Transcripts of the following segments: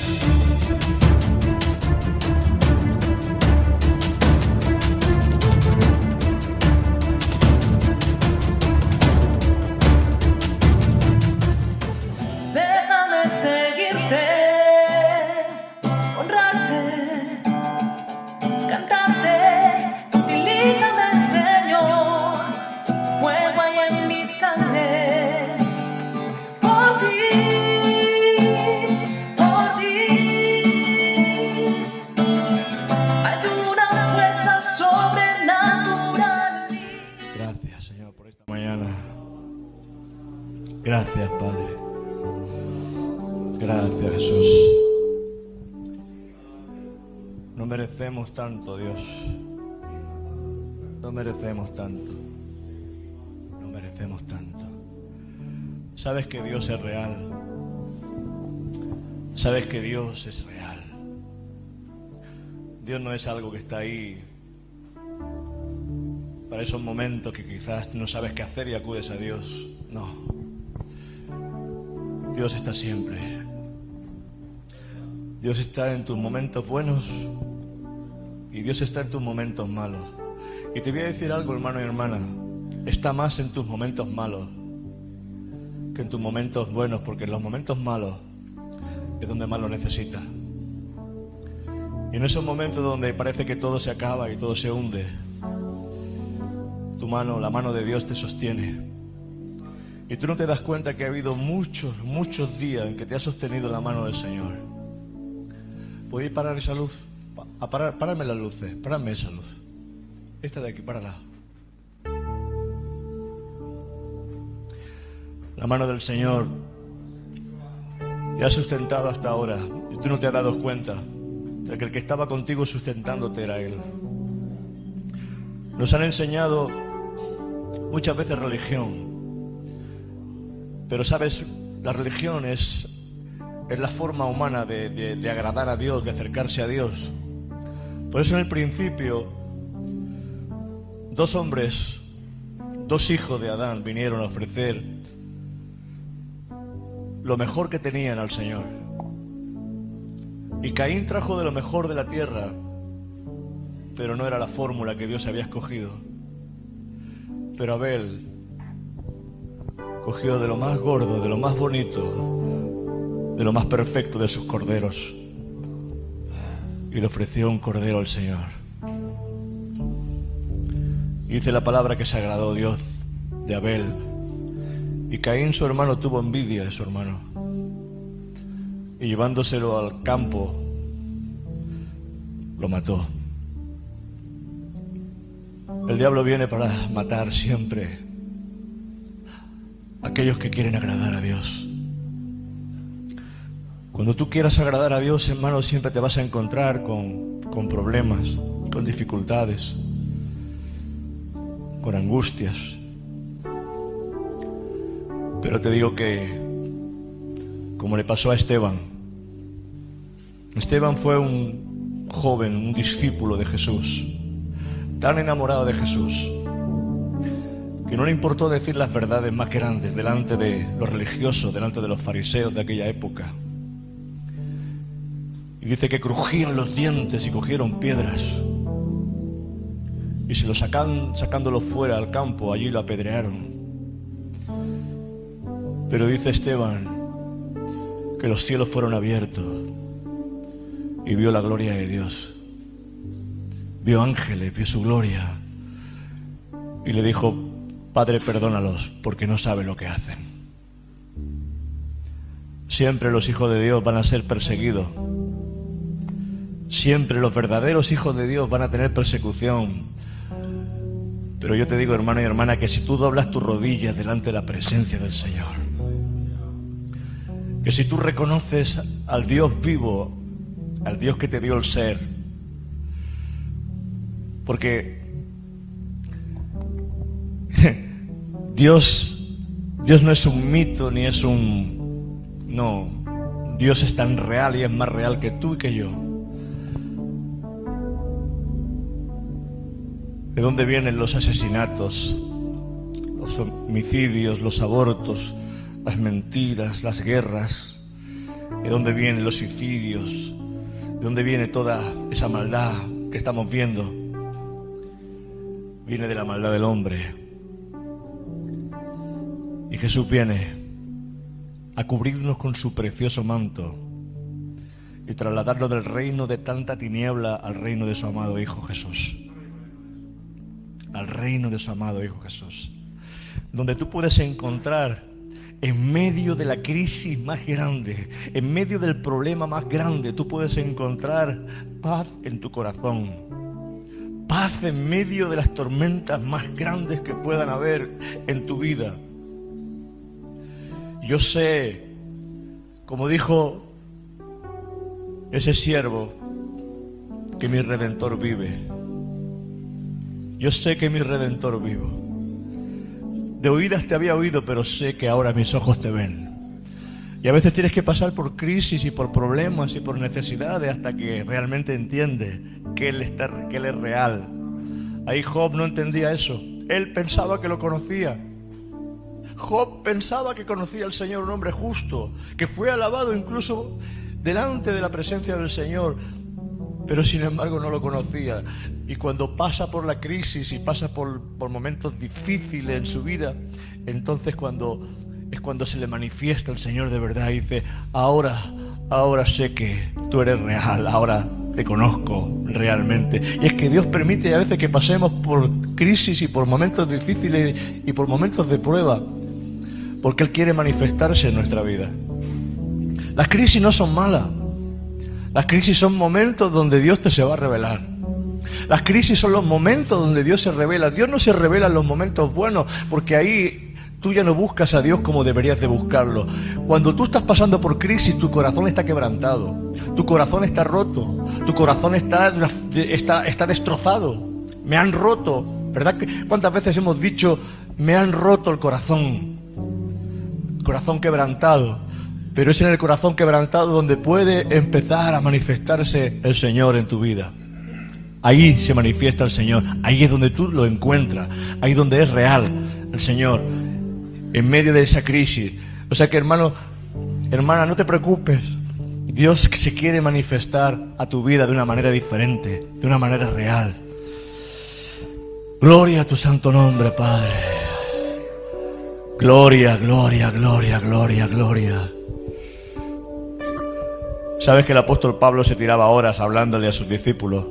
Bye. Sabes que Dios es real. Sabes que Dios es real. Dios no es algo que está ahí para esos momentos que quizás no sabes qué hacer y acudes a Dios. No. Dios está siempre. Dios está en tus momentos buenos y Dios está en tus momentos malos. Y te voy a decir algo, hermano y hermana. Está más en tus momentos malos en tus momentos buenos, porque en los momentos malos es donde más lo necesitas. Y en esos momentos donde parece que todo se acaba y todo se hunde, tu mano, la mano de Dios te sostiene. Y tú no te das cuenta que ha habido muchos, muchos días en que te ha sostenido la mano del Señor. ¿Podéis parar esa luz? A parar, pararme las luces, pararme esa luz. Esta de aquí, párala. La mano del Señor te ha sustentado hasta ahora y tú no te has dado cuenta de que el que estaba contigo sustentándote era Él. Nos han enseñado muchas veces religión, pero sabes, la religión es, es la forma humana de, de- de agradar a Dios, de acercarse a Dios. Por eso en el principio, dos hombres, dos hijos de Adán vinieron a ofrecer lo mejor que tenían al Señor. Y Caín trajo de lo mejor de la tierra, pero no era la fórmula que Dios había escogido. Pero Abel cogió de lo más gordo, de lo más bonito, de lo más perfecto de sus corderos y le ofreció un cordero al Señor. Y dice la palabra que se agradó Dios de Abel. Y Caín, su hermano, tuvo envidia de su hermano. Y llevándoselo al campo, lo mató. El diablo viene para matar siempre a aquellos que quieren agradar a Dios. Cuando tú quieras agradar a Dios, hermano, siempre te vas a encontrar con, con problemas, con dificultades, con angustias. Pero te digo que, como le pasó a Esteban, Esteban fue un joven, un discípulo de Jesús, tan enamorado de Jesús, que no le importó decir las verdades más grandes delante de los religiosos, delante de los fariseos de aquella época. Y dice que crujían los dientes y cogieron piedras. Y se lo sacan, sacándolo fuera al campo, allí lo apedrearon. Pero dice Esteban que los cielos fueron abiertos y vio la gloria de Dios. Vio ángeles, vio su gloria. Y le dijo, Padre, perdónalos porque no saben lo que hacen. Siempre los hijos de Dios van a ser perseguidos. Siempre los verdaderos hijos de Dios van a tener persecución. Pero yo te digo, hermano y hermana, que si tú doblas tus rodillas delante de la presencia del Señor, que si tú reconoces al Dios vivo, al Dios que te dio el ser, porque Dios, Dios no es un mito ni es un, no, Dios es tan real y es más real que tú y que yo. ¿De dónde vienen los asesinatos, los homicidios, los abortos, las mentiras, las guerras? ¿De dónde vienen los suicidios? ¿De dónde viene toda esa maldad que estamos viendo? Viene de la maldad del hombre. Y Jesús viene a cubrirnos con su precioso manto y trasladarnos del reino de tanta tiniebla al reino de su amado Hijo Jesús. Al reino de su amado Hijo Jesús. Donde tú puedes encontrar en medio de la crisis más grande, en medio del problema más grande, tú puedes encontrar paz en tu corazón. Paz en medio de las tormentas más grandes que puedan haber en tu vida. Yo sé, como dijo ese siervo, que mi redentor vive. Yo sé que mi redentor vivo. De oídas te había oído, pero sé que ahora mis ojos te ven. Y a veces tienes que pasar por crisis y por problemas y por necesidades hasta que realmente entiende que él, está, que él es real. Ahí Job no entendía eso. Él pensaba que lo conocía. Job pensaba que conocía al Señor, un hombre justo, que fue alabado incluso delante de la presencia del Señor, pero sin embargo no lo conocía. Y cuando pasa por la crisis y pasa por, por momentos difíciles en su vida, entonces cuando es cuando se le manifiesta el Señor de verdad y dice, ahora, ahora sé que tú eres real, ahora te conozco realmente. Y es que Dios permite a veces que pasemos por crisis y por momentos difíciles y por momentos de prueba, porque Él quiere manifestarse en nuestra vida. Las crisis no son malas. Las crisis son momentos donde Dios te se va a revelar. Las crisis son los momentos donde Dios se revela. Dios no se revela en los momentos buenos, porque ahí tú ya no buscas a Dios como deberías de buscarlo. Cuando tú estás pasando por crisis, tu corazón está quebrantado, tu corazón está roto, tu corazón está, está, está destrozado. Me han roto, ¿verdad? ¿Cuántas veces hemos dicho, me han roto el corazón? Corazón quebrantado. Pero es en el corazón quebrantado donde puede empezar a manifestarse el Señor en tu vida. Ahí se manifiesta el Señor, ahí es donde tú lo encuentras, ahí donde es real el Señor, en medio de esa crisis. O sea que hermano, hermana, no te preocupes. Dios se quiere manifestar a tu vida de una manera diferente, de una manera real. Gloria a tu santo nombre, Padre. Gloria, gloria, gloria, gloria, gloria. Sabes que el apóstol Pablo se tiraba horas hablándole a sus discípulos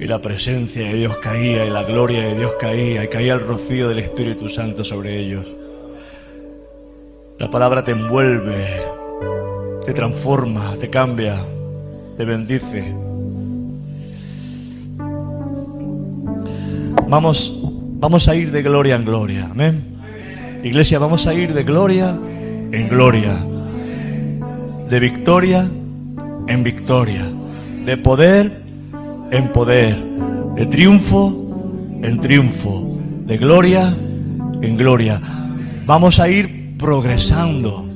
y la presencia de Dios caía y la gloria de Dios caía y caía el rocío del Espíritu Santo sobre ellos. La palabra te envuelve, te transforma, te cambia, te bendice. Vamos, vamos a ir de gloria en gloria. Amén. Iglesia, vamos a ir de gloria en gloria. De victoria en victoria. De poder en poder, de triunfo en triunfo, de gloria en gloria. Vamos a ir progresando,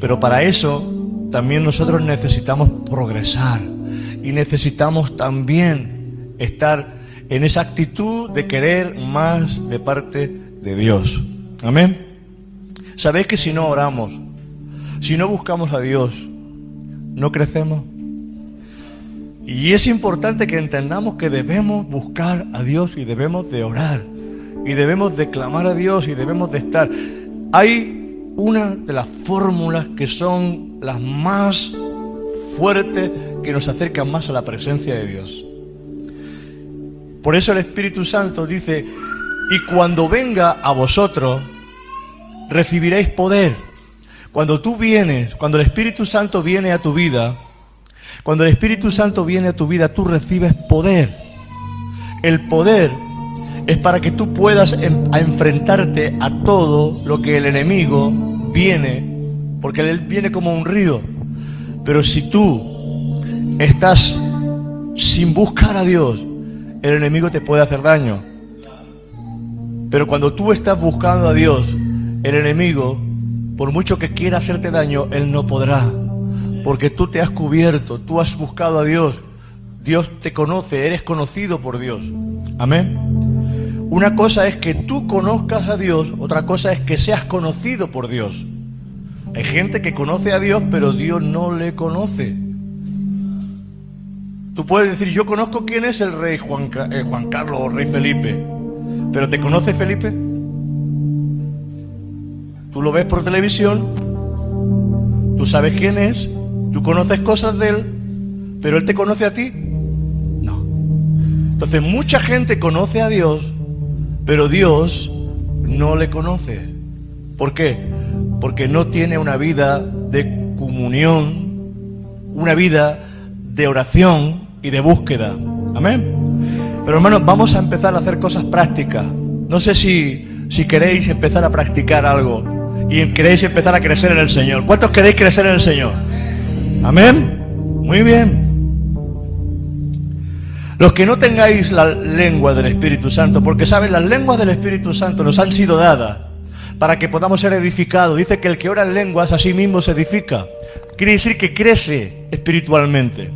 pero para eso también nosotros necesitamos progresar y necesitamos también estar en esa actitud de querer más de parte de Dios. Amén. ¿Sabéis que si no oramos, si no buscamos a Dios, no crecemos? Y es importante que entendamos que debemos buscar a Dios y debemos de orar y debemos de clamar a Dios y debemos de estar. Hay una de las fórmulas que son las más fuertes que nos acercan más a la presencia de Dios. Por eso el Espíritu Santo dice, y cuando venga a vosotros, recibiréis poder. Cuando tú vienes, cuando el Espíritu Santo viene a tu vida, cuando el Espíritu Santo viene a tu vida, tú recibes poder. El poder es para que tú puedas enfrentarte a todo lo que el enemigo viene, porque él viene como un río. Pero si tú estás sin buscar a Dios, el enemigo te puede hacer daño. Pero cuando tú estás buscando a Dios, el enemigo, por mucho que quiera hacerte daño, él no podrá porque tú te has cubierto, tú has buscado a Dios, Dios te conoce, eres conocido por Dios. Amén. Una cosa es que tú conozcas a Dios, otra cosa es que seas conocido por Dios. Hay gente que conoce a Dios, pero Dios no le conoce. Tú puedes decir, yo conozco quién es el rey Juan, eh, Juan Carlos o rey Felipe, pero ¿te conoce Felipe? Tú lo ves por televisión, tú sabes quién es, tú conoces cosas de él, pero él te conoce a ti. No. Entonces mucha gente conoce a Dios, pero Dios no le conoce. ¿Por qué? Porque no tiene una vida de comunión, una vida de oración y de búsqueda. Amén. Pero hermanos, vamos a empezar a hacer cosas prácticas. No sé si, si queréis empezar a practicar algo y queréis empezar a crecer en el Señor. ¿Cuántos queréis crecer en el Señor? Amén. Muy bien. Los que no tengáis la lengua del Espíritu Santo, porque saben, las lenguas del Espíritu Santo nos han sido dadas para que podamos ser edificados. Dice que el que ora en lenguas a sí mismo se edifica. Quiere decir que crece espiritualmente.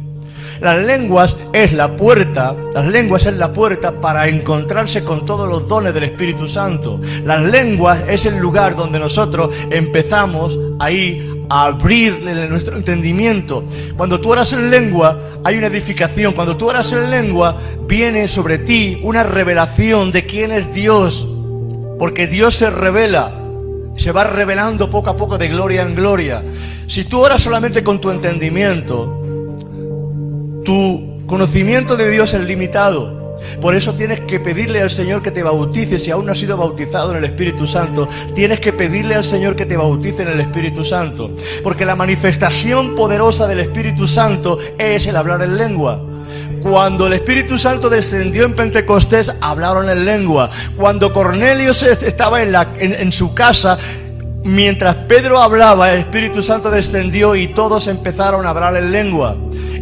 Las lenguas es la puerta, las lenguas es la puerta para encontrarse con todos los dones del Espíritu Santo. Las lenguas es el lugar donde nosotros empezamos ahí a abrirle nuestro entendimiento. Cuando tú oras en lengua, hay una edificación. Cuando tú oras en lengua, viene sobre ti una revelación de quién es Dios. Porque Dios se revela, se va revelando poco a poco de gloria en gloria. Si tú oras solamente con tu entendimiento, tu conocimiento de Dios es limitado. Por eso tienes que pedirle al Señor que te bautice. Si aún no has sido bautizado en el Espíritu Santo, tienes que pedirle al Señor que te bautice en el Espíritu Santo. Porque la manifestación poderosa del Espíritu Santo es el hablar en lengua. Cuando el Espíritu Santo descendió en Pentecostés, hablaron en lengua. Cuando Cornelio estaba en- en su casa, mientras Pedro hablaba, el Espíritu Santo descendió y todos empezaron a hablar en lengua.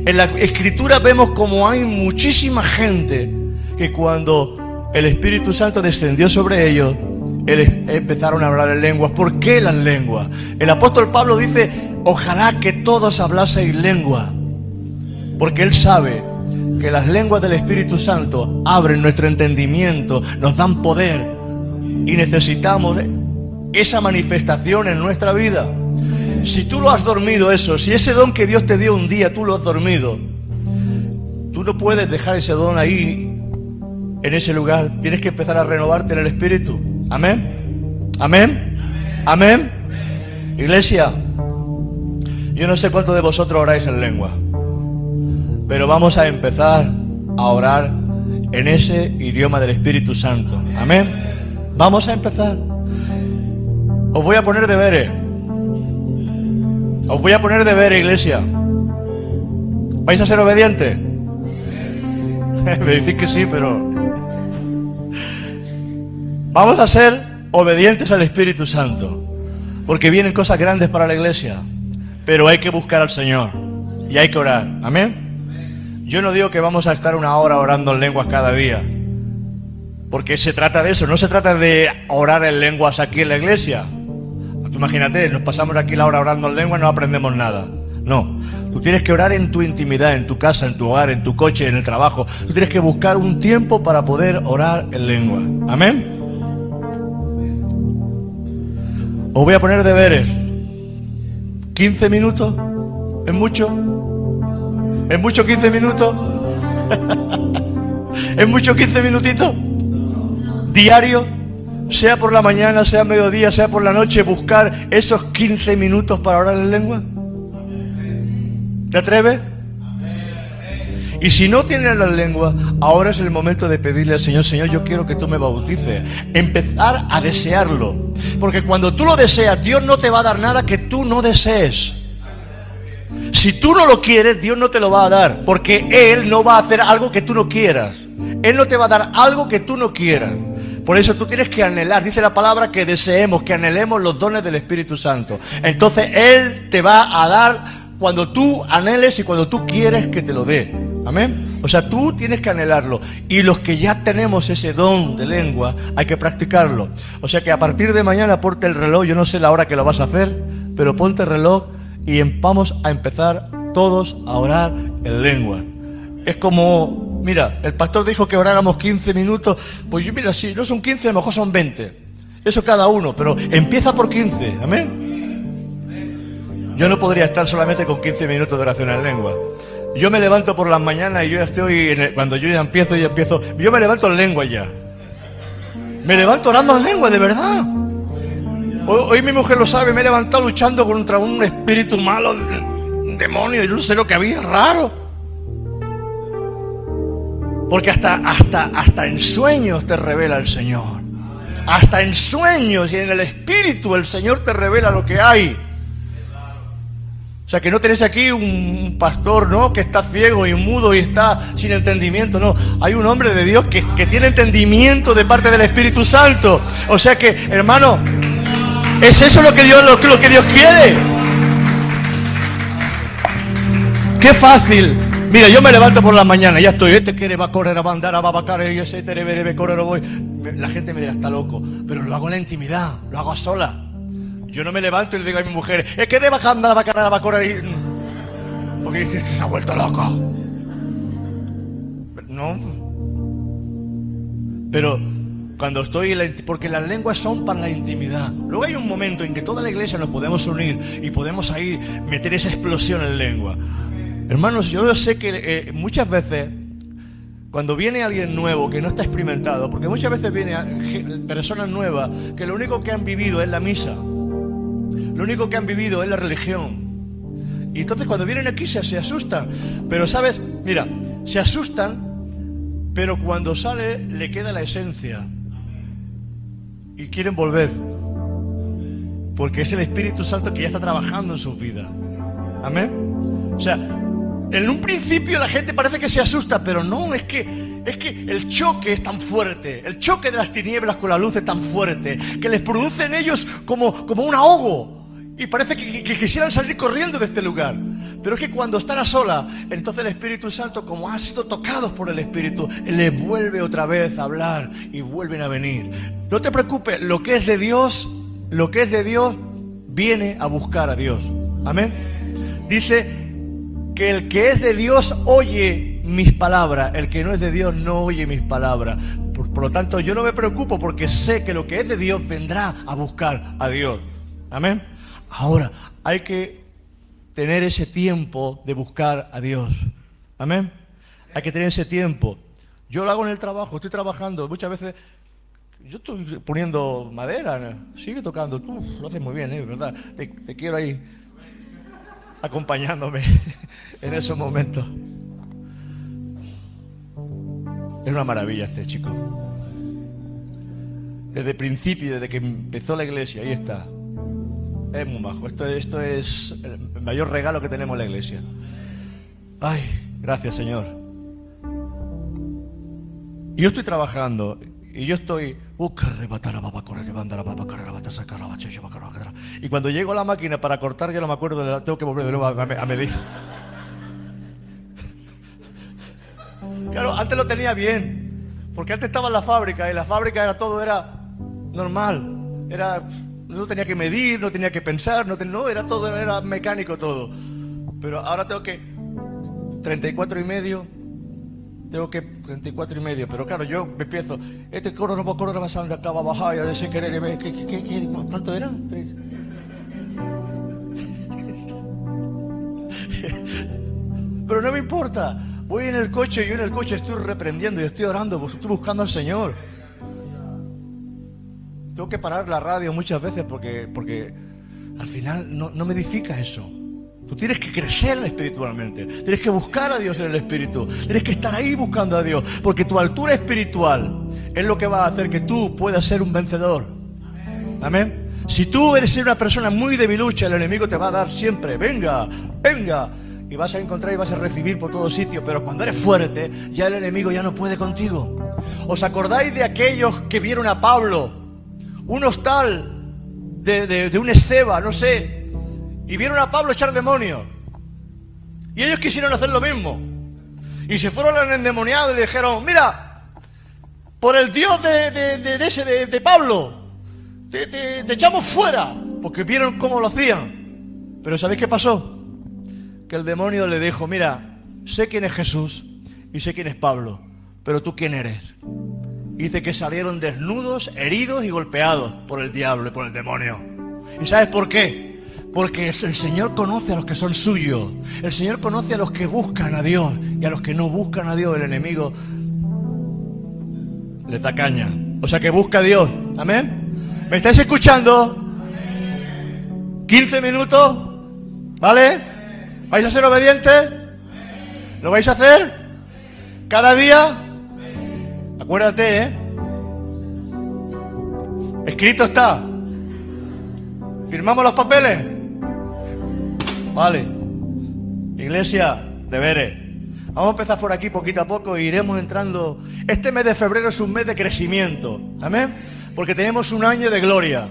En la Escritura vemos como hay muchísima gente que cuando el Espíritu Santo descendió sobre ellos, empezaron a hablar en lenguas. ¿Por qué las lenguas? El apóstol Pablo dice, ojalá que todos hablaseis lengua. Porque Él sabe que las lenguas del Espíritu Santo abren nuestro entendimiento, nos dan poder y necesitamos esa manifestación en nuestra vida. Si tú lo has dormido eso, si ese don que Dios te dio un día tú lo has dormido, tú no puedes dejar ese don ahí, en ese lugar. Tienes que empezar a renovarte en el Espíritu. Amén. Amén. Amén. Iglesia, yo no sé cuántos de vosotros oráis en lengua. Pero vamos a empezar a orar en ese idioma del Espíritu Santo. Amén. Vamos a empezar. Os voy a poner deberes. Os voy a poner deberes, iglesia. ¿Vais a ser obedientes? Me decís que sí, pero... Vamos a ser obedientes al Espíritu Santo. Porque vienen cosas grandes para la iglesia. Pero hay que buscar al Señor. Y hay que orar. Amén. Yo no digo que vamos a estar una hora orando en lenguas cada día. Porque se trata de eso, no se trata de orar en lenguas aquí en la iglesia. Imagínate, nos pasamos aquí la hora orando en lenguas y no aprendemos nada. No, tú tienes que orar en tu intimidad, en tu casa, en tu hogar, en tu coche, en el trabajo. Tú tienes que buscar un tiempo para poder orar en lengua. Amén. Os voy a poner deberes. 15 minutos. ¿Es mucho? ¿Es mucho 15 minutos? ¿Es mucho 15 minutitos? Diario, sea por la mañana, sea mediodía, sea por la noche, buscar esos 15 minutos para orar en lengua. ¿Te atreves? Y si no tienes la lengua, ahora es el momento de pedirle al Señor, Señor, yo quiero que tú me bautices. Empezar a desearlo. Porque cuando tú lo deseas, Dios no te va a dar nada que tú no desees. Si tú no lo quieres, Dios no te lo va a dar, porque Él no va a hacer algo que tú no quieras. Él no te va a dar algo que tú no quieras. Por eso tú tienes que anhelar, dice la palabra que deseemos, que anhelemos los dones del Espíritu Santo. Entonces Él te va a dar cuando tú anheles y cuando tú quieres que te lo dé. Amén. O sea, tú tienes que anhelarlo. Y los que ya tenemos ese don de lengua, hay que practicarlo. O sea que a partir de mañana ponte el reloj, yo no sé la hora que lo vas a hacer, pero ponte el reloj y vamos a empezar todos a orar en lengua. Es como, mira, el pastor dijo que oráramos 15 minutos, pues yo mira, si no son 15, a lo mejor son 20. Eso cada uno, pero empieza por 15, amén. Yo no podría estar solamente con 15 minutos de oración en lengua. Yo me levanto por las mañanas y yo ya estoy, en el- cuando yo ya empiezo, ya empiezo, yo me levanto en lengua ya. Me levanto orando en lengua, de verdad. Hoy, mi mujer lo sabe, me he levantado luchando contra un espíritu malo, un demonio, y no sé lo que había, raro. Porque hasta, hasta, hasta en sueños te revela el Señor. Hasta en sueños y en el espíritu el Señor te revela lo que hay. O sea, que no tenés aquí un pastor, ¿no? Que está ciego y mudo y está sin entendimiento, no. Hay un hombre de Dios que, que tiene entendimiento de parte del Espíritu Santo. O sea que, hermano, ¿es eso lo que Dios, lo, lo que Dios quiere? Qué fácil. Mira, yo me levanto por la mañana, ya estoy, este quiere va a correr, a andar, va a bacar, y ese tere, bere, be, correr, voy. La gente me dirá, está loco, pero lo hago en la intimidad, lo hago sola. Yo no me levanto y le digo a mi mujer, es que debe andar, va a cargar, va a correr, y... porque dice, se ha vuelto loco. No. Pero cuando estoy en la porque las lenguas son para la intimidad. Luego hay un momento en que toda la iglesia nos podemos unir y podemos ahí meter esa explosión en lengua. Hermanos, yo sé que eh, muchas veces cuando viene alguien nuevo que no está experimentado, porque muchas veces vienen personas nuevas que lo único que han vivido es la misa, lo único que han vivido es la religión. Y entonces cuando vienen aquí se, se asustan. Pero sabes, mira, se asustan, pero cuando sale le queda la esencia. Y quieren volver. Porque es el Espíritu Santo que ya está trabajando en sus vidas. Amén. O sea, en un principio la gente parece que se asusta, pero no, es que, es que el choque es tan fuerte, el choque de las tinieblas con la luz es tan fuerte, que les produce en ellos como, como un ahogo. Y parece que, que- quisieran salir corriendo de este lugar. Pero es que cuando están a sola, entonces el Espíritu Santo, como han sido tocados por el Espíritu, les vuelve otra vez a hablar y vuelven a venir. No te preocupes, lo que es de Dios, lo que es de Dios, viene a buscar a Dios. Amén. Dice que el que es de Dios oye mis palabras, el que no es de Dios no oye mis palabras. Por, lo tanto, yo no me preocupo porque sé que lo que es de Dios vendrá a buscar a Dios. Amén. Ahora, hay que tener ese tiempo de buscar a Dios. Amén. Hay que tener ese tiempo. Yo lo hago en el trabajo, estoy trabajando. Muchas veces yo estoy poniendo madera. Sigue tocando. Tú lo haces muy bien, ¿eh? ¿verdad? Te quiero ahí acompañándome en esos momentos. Es una maravilla este chico. Desde el principio, desde que empezó la iglesia, ahí está. Es muy majo. Esto, esto es el mayor regalo que tenemos en la iglesia. Ay, gracias Señor. Yo estoy trabajando y yo estoy. Y cuando llego a la máquina para cortar, ya no me acuerdo, la- tengo que volver de nuevo a, a me- a medir. Claro, antes lo tenía bien, porque antes estaba en la fábrica y la fábrica era todo era normal, era no tenía que medir, no tenía que pensar, no, no era todo era mecánico todo. Pero ahora tengo que 34 y medio, tengo que 34 y medio, pero claro, yo me empiezo, este coro no coro va a acá va a bajar, ya de ese querer, ¿qué, qué, qué, qué- cuánto era? Pero no me importa. Voy en el coche y yo en el coche estoy reprendiendo y estoy orando, pues estoy buscando al Señor. Tengo que parar la radio muchas veces porque, porque al final no, no me edifica eso. Tú tienes que crecer espiritualmente, tienes que buscar a Dios en el Espíritu, tienes que estar ahí buscando a Dios, porque tu altura espiritual es lo que va a hacer que tú puedas ser un vencedor. Amén. Si tú eres una persona muy debilucha, el enemigo te va a dar siempre, venga, venga, y vas a encontrar y vas a recibir por todo sitio, pero cuando eres fuerte, ya el enemigo ya no puede contigo. ¿Os acordáis de aquellos que vieron a Pablo? Un hostal de, de- de un Esteba, no sé, y vieron a Pablo echar demonios. Y ellos quisieron hacer lo mismo. Y se fueron al endemoniado y le dijeron, mira, por el Dios de, de- de- ese, de, Pablo, te echamos fuera. Porque vieron cómo lo hacían. Pero ¿sabéis qué pasó? Que el demonio le dijo, mira, sé quién es Jesús y sé quién es Pablo, pero tú quién eres. Y dice que salieron desnudos, heridos y golpeados por el diablo y por el demonio. ¿Y sabes por qué? Porque el Señor conoce a los que son suyos. El Señor conoce a los que buscan a Dios. Y a los que no buscan a Dios, el enemigo les da caña. O sea que busca a Dios. Amén. ¿Me estáis escuchando? 15 minutos. ¿Vale? ¿Vais a ser obedientes? ¿Lo vais a hacer? ¿Cada día? Acuérdate, ¿eh? Escrito está. ¿Firmamos los papeles? Vale. Iglesia, deberes. Vamos a empezar por aquí poquito a poco e iremos entrando. Este mes de febrero es un mes de crecimiento. Amén. Porque tenemos un año de gloria.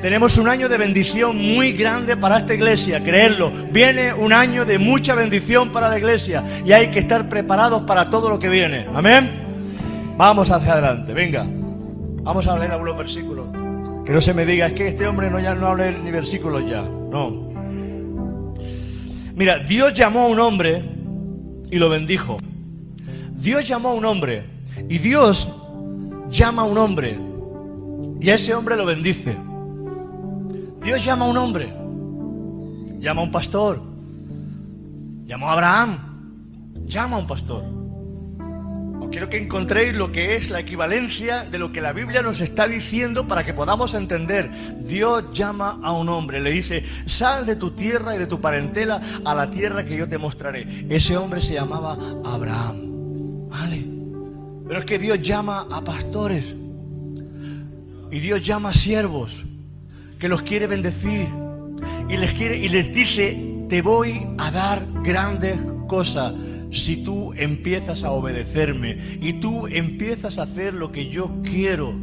Tenemos un año de bendición muy grande para esta iglesia, creedlo. Viene un año de mucha bendición para la iglesia y hay que estar preparados para todo lo que viene. Amén. Vamos hacia adelante, venga. Vamos a leer algunos versículos. Que no se me diga, es que este hombre no ya no habla ni versículos ya. No. Mira, Dios llamó a un hombre y lo bendijo. Dios llamó a un hombre y Dios llama a un hombre y a ese hombre lo bendice. Dios llama a un hombre, llama a un pastor, llamó a Abraham, llama a un pastor. Quiero que encontréis lo que es la equivalencia de lo que la Biblia nos está diciendo para que podamos entender. Dios llama a un hombre, le dice, sal de tu tierra y de tu parentela a la tierra que yo te mostraré. Ese hombre se llamaba Abraham. ¿Vale? Pero es que Dios llama a pastores y Dios llama a siervos que los quiere bendecir y les quiere y les dice, te voy a dar grandes cosas si tú empiezas a obedecerme y tú empiezas a hacer lo que yo quiero.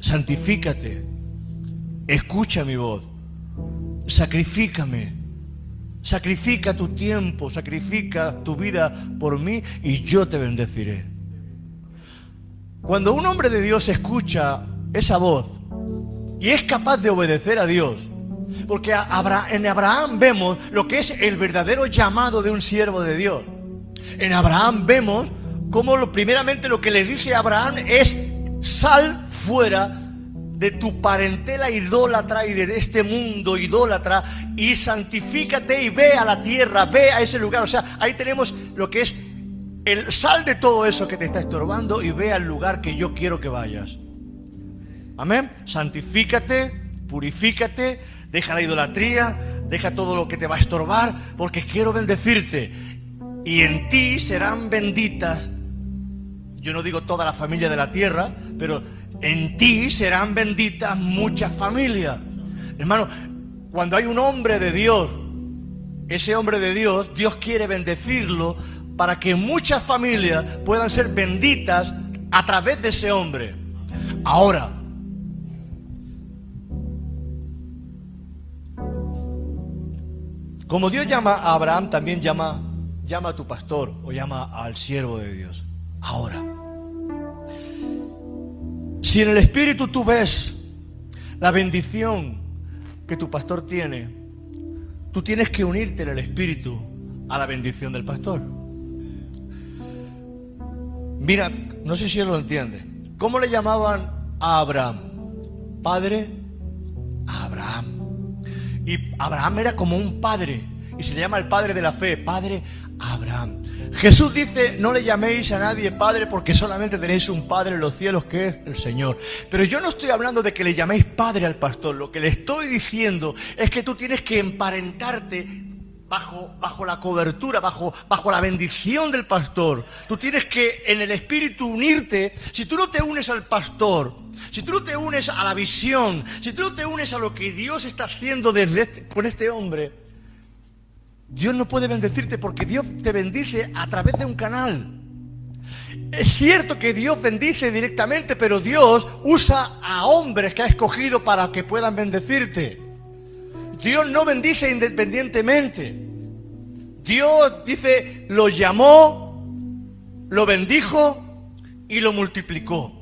Santifícate, escucha mi voz, sacrifícame, sacrifica tu tiempo, sacrifica tu vida por mí y yo te bendeciré. Cuando un hombre de Dios escucha esa voz y es capaz de obedecer a Dios, porque en Abraham vemos lo que es el verdadero llamado de un siervo de Dios. En Abraham vemos cómo lo, primeramente lo que le dice a Abraham es sal fuera de tu parentela idólatra y de este mundo idólatra y santifícate y ve a la tierra, ve a ese lugar. O sea, ahí tenemos lo que es el sal de todo eso que te está estorbando y ve al lugar que yo quiero que vayas. Amén. Santifícate, purifícate, deja la idolatría, deja todo lo que te va a estorbar, porque quiero bendecirte. Y en ti serán benditas, yo no digo toda la familia de la tierra, pero en ti serán benditas muchas familias. Hermano, cuando hay un hombre de Dios, ese hombre de Dios, Dios quiere bendecirlo para que muchas familias puedan ser benditas a través de ese hombre. Ahora, como Dios llama a Abraham, también llama, llama a tu pastor o llama al siervo de Dios. Ahora, si en el Espíritu tú ves la bendición que tu pastor tiene, tú tienes que unirte en el Espíritu a la bendición del pastor. Mira, no sé si él lo entiende. ¿Cómo le llamaban a Abraham? Padre Abraham. Y Abraham era como un padre. Y se le llama el padre de la fe, Padre Abraham. Jesús dice, no le llaméis a nadie padre porque solamente tenéis un padre en los cielos que es el Señor. Pero yo no estoy hablando de que le llaméis padre al pastor. Lo que le estoy diciendo es que tú tienes que emparentarte bajo, bajo la cobertura, bajo, bajo la bendición del pastor. Tú tienes que en el espíritu unirte. Si tú no te unes al pastor, si tú no te unes a la visión, si tú no te unes a lo que Dios está haciendo desde este- con este hombre, Dios no puede bendecirte porque Dios te bendice a través de un canal. Es cierto que Dios bendice directamente, pero Dios usa a hombres que ha escogido para que puedan bendecirte. Dios no bendice independientemente. Dios dice, lo llamó, lo bendijo y lo multiplicó.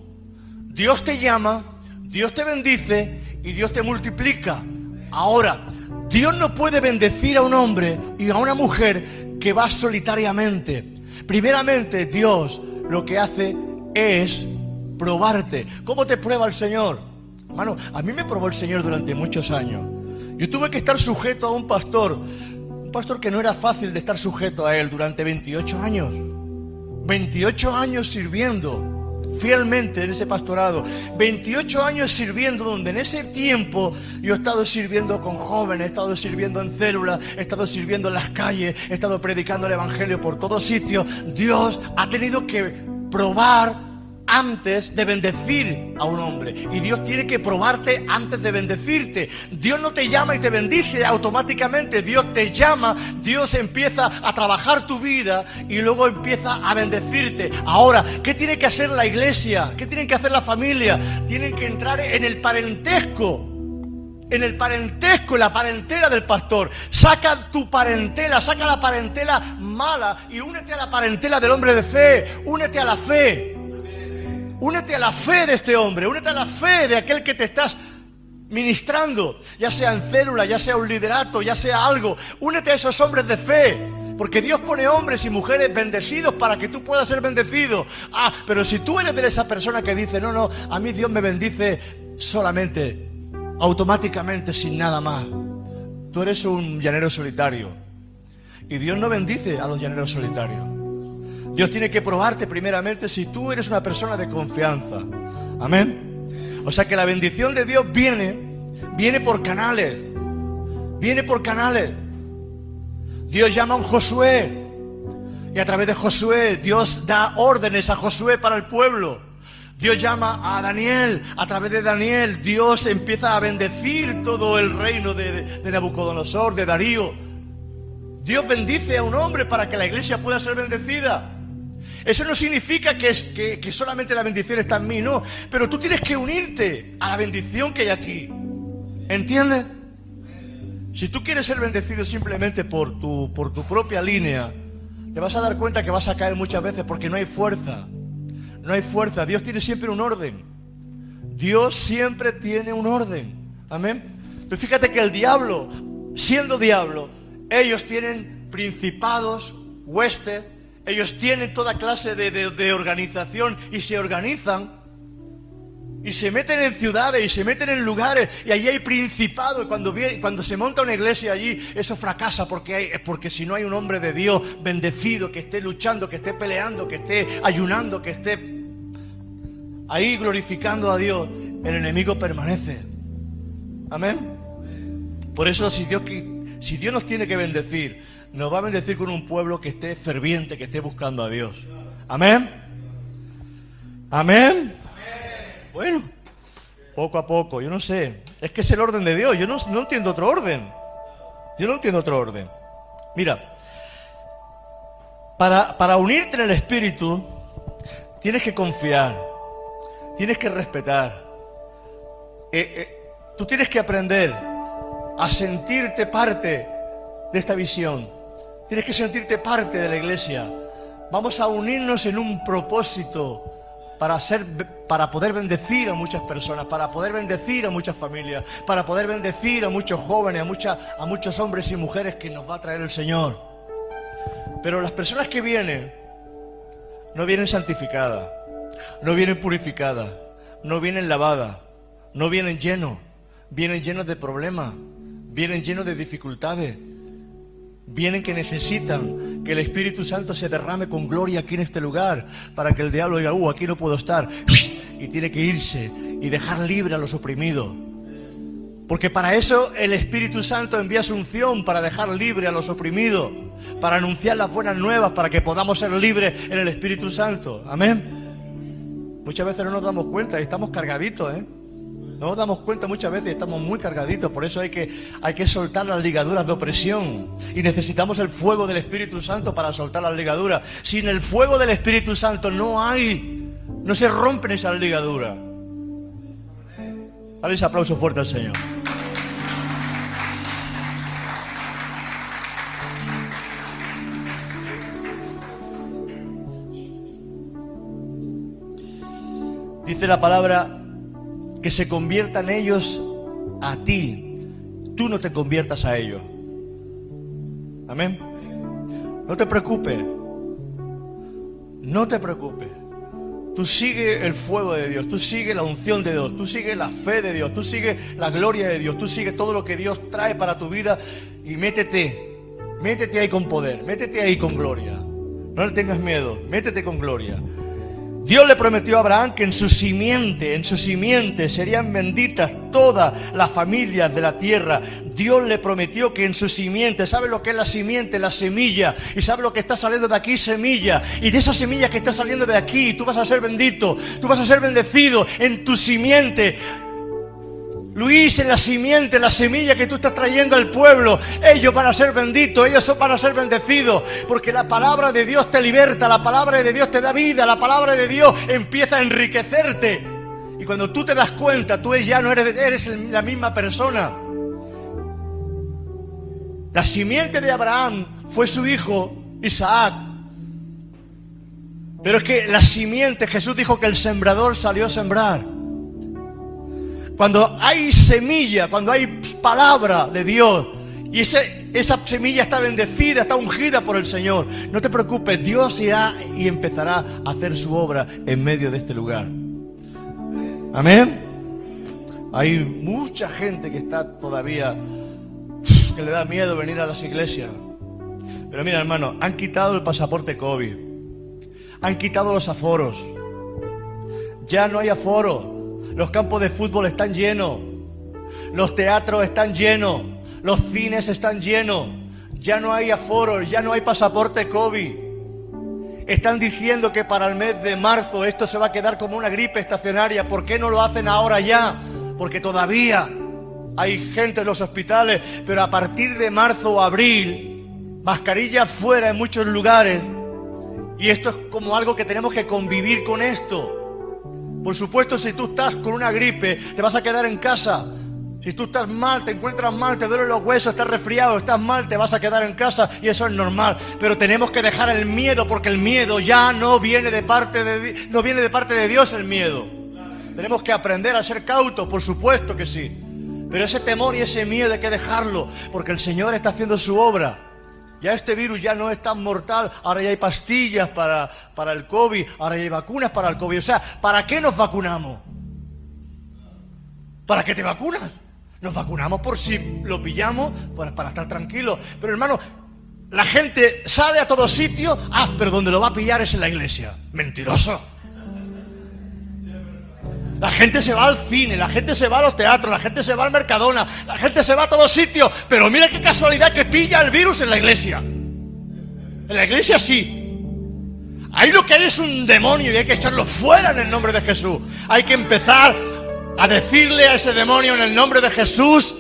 Dios te llama, Dios te bendice y Dios te multiplica. Ahora, Dios no puede bendecir a un hombre y a una mujer que va solitariamente. Primeramente, Dios lo que hace es probarte. ¿Cómo te prueba el Señor? Hermano, a mí me probó el Señor durante muchos años. Yo tuve que estar sujeto a un pastor, un pastor que no era fácil de estar sujeto a él durante 28 años. 28 años sirviendo fielmente en ese pastorado. 28 años sirviendo, donde en ese tiempo yo he estado sirviendo con jóvenes, he estado sirviendo en células, he estado sirviendo en las calles, he estado predicando el Evangelio por todos sitios. Dios ha tenido que probar antes de bendecir a un hombre. Y Dios tiene que probarte antes de bendecirte. Dios no te llama y te bendice automáticamente. Dios te llama, Dios empieza a trabajar tu vida y luego empieza a bendecirte. Ahora, ¿qué tiene que hacer la iglesia? ¿Qué tiene que hacer la familia? Tienen que entrar en el parentesco en el parentesco, en la parentela del pastor. Saca tu parentela, saca la parentela mala y únete a la parentela del hombre de fe. Únete a la fe. Únete a la fe de este hombre, únete a la fe de aquel que te estás ministrando, ya sea en célula, ya sea un liderato, ya sea algo. Únete a esos hombres de fe. Porque Dios pone hombres y mujeres bendecidos para que tú puedas ser bendecido. Ah, pero si tú eres de esa persona que dice, no, no, a mí Dios me bendice solamente, automáticamente, sin nada más. Tú eres un llanero solitario. Y Dios no bendice a los llaneros solitarios. Dios tiene que probarte primeramente si tú eres una persona de confianza. Amén. O sea que la bendición de Dios viene, viene por canales. Viene por canales. Dios llama a un Josué. Y a través de Josué, Dios da órdenes a Josué para el pueblo. Dios llama a Daniel, a través de Daniel, Dios empieza a bendecir todo el reino de, de, Nabucodonosor, de Darío. Dios bendice a un hombre para que la iglesia pueda ser bendecida. Eso no significa que, es, que, solamente la bendición está en mí, no. Pero tú tienes que unirte a la bendición que hay aquí. ¿Entiendes? Si tú quieres ser bendecido simplemente por tu, por tu propia línea, te vas a dar cuenta que vas a caer muchas veces porque no hay fuerza. No hay fuerza. Dios tiene siempre un orden. Dios siempre tiene un orden. Amén. Pero fíjate que el diablo, siendo diablo, ellos tienen principados, huestes, ellos tienen toda clase de, organización y se organizan. Y se meten en ciudades y se meten en lugares y allí hay principado. Y cuando, cuando se monta una iglesia allí, eso fracasa porque, hay, porque si no hay un hombre de Dios bendecido que esté luchando, que esté peleando, que esté ayunando, que esté ahí glorificando a Dios, el enemigo permanece. Amén. Por eso si Dios, si Dios nos tiene que bendecir, nos va a bendecir con un pueblo que esté ferviente, que esté buscando a Dios. Amén. Amén. Bueno, poco a poco, yo no sé. Es que es el orden de Dios. Yo no, no entiendo otro orden. Yo no entiendo otro orden. Mira, para, para unirte en el Espíritu, tienes que confiar, tienes que respetar. Eh, eh, tú tienes que aprender a sentirte parte de esta visión. Tienes que sentirte parte de la iglesia. Vamos a unirnos en un propósito para, ser, para poder bendecir a muchas personas, para poder bendecir a muchas familias, para poder bendecir a muchos jóvenes, a, a muchos hombres y mujeres que nos va a traer el Señor. Pero las personas que vienen no vienen santificadas, no vienen purificadas, no vienen lavadas, no vienen llenos, vienen llenos de problemas, vienen llenos de dificultades, Vienen que necesitan que el Espíritu Santo se derrame con gloria aquí en este lugar para que el diablo diga, uh, aquí no puedo estar. Y tiene que irse y dejar libre a los oprimidos. Porque para eso el Espíritu Santo envía su unción para dejar libre a los oprimidos, para anunciar las buenas nuevas, para que podamos ser libres en el Espíritu Santo. Amén. Muchas veces no nos damos cuenta y estamos cargaditos, ¿eh? No nos damos cuenta muchas veces, estamos muy cargaditos, por eso hay que, hay que soltar las ligaduras de opresión. Y necesitamos el fuego del Espíritu Santo para soltar las ligaduras. Sin el fuego del Espíritu Santo no hay, no se rompen esas ligaduras. Dale ese aplauso fuerte al Señor. Dice la palabra que se conviertan ellos a ti, tú no te conviertas a ellos. Amén. No te preocupes. No te preocupes. Tú sigue el fuego de Dios, tú sigue la unción de Dios, tú sigue la fe de Dios, tú sigue la gloria de Dios, tú sigue todo lo que Dios trae para tu vida y métete, métete ahí con poder, métete ahí con gloria. No le tengas miedo, métete con gloria. Dios le prometió a Abraham que en su simiente, en su simiente serían benditas todas las familias de la tierra. Dios le prometió que en su simiente, ¿sabe lo que es la simiente? La semilla. Y sabe lo que está saliendo de aquí, semilla. Y de esa semilla que está saliendo de aquí, tú vas a ser bendito, tú vas a ser bendecido en tu simiente. Luis, en la simiente, la semilla que tú estás trayendo al pueblo, ellos van a ser benditos, ellos van a ser bendecidos, porque la palabra de Dios te liberta, la palabra de Dios te da vida, la palabra de Dios empieza a enriquecerte. Y cuando tú te das cuenta, tú ya no eres, eres la misma persona. La simiente de Abraham fue su hijo Isaac. Pero es que la simiente, Jesús dijo que el sembrador salió a sembrar. Cuando hay semilla, cuando hay palabra de Dios y esa semilla está bendecida, está ungida por el Señor, no te preocupes, Dios irá y empezará a hacer su obra en medio de este lugar. Amén. Hay mucha gente que está todavía que le da miedo venir a las iglesias. Pero mira, hermano, han quitado el pasaporte COVID. Han quitado los aforos. Ya no hay aforo. Los campos de fútbol están llenos. Los teatros están llenos. Los cines están llenos. Ya no hay aforo, ya no hay pasaporte COVID. Están diciendo que para el mes de marzo esto se va a quedar como una gripe estacionaria. ¿Por qué no lo hacen ahora ya? Porque todavía hay gente en los hospitales, pero a partir de marzo o abril, mascarillas fuera en muchos lugares. Y esto es como algo que tenemos que convivir con esto. Por supuesto, si tú estás con una gripe, te vas a quedar en casa. Si tú estás mal, te encuentras mal, te duelen los huesos, estás resfriado, estás mal, te vas a quedar en casa y eso es normal. Pero tenemos que dejar el miedo porque el miedo ya no viene de parte de, no viene de, parte de Dios el miedo. Tenemos que aprender a ser cautos, por supuesto que sí. Pero ese temor y ese miedo hay que dejarlo porque el Señor está haciendo su obra. Ya este virus ya no es tan mortal, ahora ya hay pastillas para, para el COVID, ahora ya hay vacunas para el COVID. O sea, ¿para qué nos vacunamos? ¿Para qué te vacunas? Nos vacunamos por si lo pillamos, para, para estar tranquilos. Pero hermano, la gente sale a todos sitios, ah, pero donde lo va a pillar es en la iglesia. Mentiroso. La gente se va al cine, la gente se va a los teatros, la gente se va al Mercadona, la gente se va a todos sitios. Pero mira qué casualidad que pilla el virus en la iglesia. En la iglesia sí. Ahí lo que hay es un demonio y hay que echarlo fuera en el nombre de Jesús. Hay que empezar a decirle a ese demonio en el nombre de Jesús.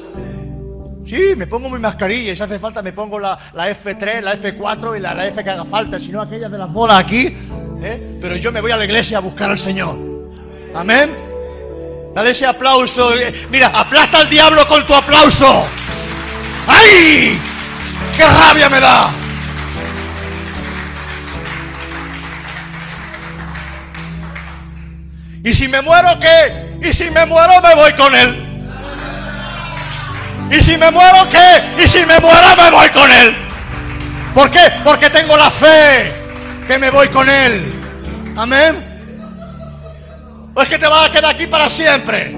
Sí, me pongo mi mascarilla y si hace falta me pongo la, F3, la F4 y la, F que haga falta, si no aquella de las bolas aquí. ¿eh? Pero yo me voy a la iglesia a buscar al Señor. Amén. Dale ese aplauso. Mira, aplasta al diablo con tu aplauso. ¡Ay! ¡Qué rabia me da! ¿Y si me muero qué? ¿Y si me muero me voy con él? ¿Y si me muero qué? ¿Y si me muero me voy con él? ¿Por qué? Porque tengo la fe que me voy con él. Amén. ¿O es que te vas a quedar aquí para siempre?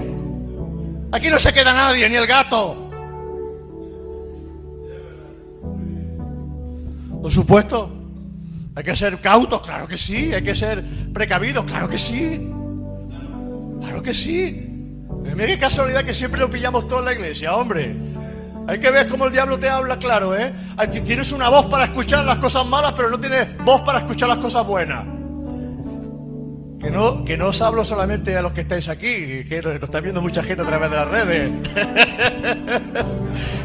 Aquí no se queda nadie, ni el gato. Por supuesto, hay que ser cautos, claro que sí. Hay que ser precavidos, claro que sí. Claro que sí. Mira qué casualidad que siempre lo pillamos todo en la iglesia, hombre. Hay que ver cómo el diablo te habla, claro, ¿eh? Tienes una voz para escuchar las cosas malas, pero no tienes voz para escuchar las cosas buenas. Que no, que no os hablo solamente a los que estáis aquí, que nos está viendo mucha gente a través de las redes.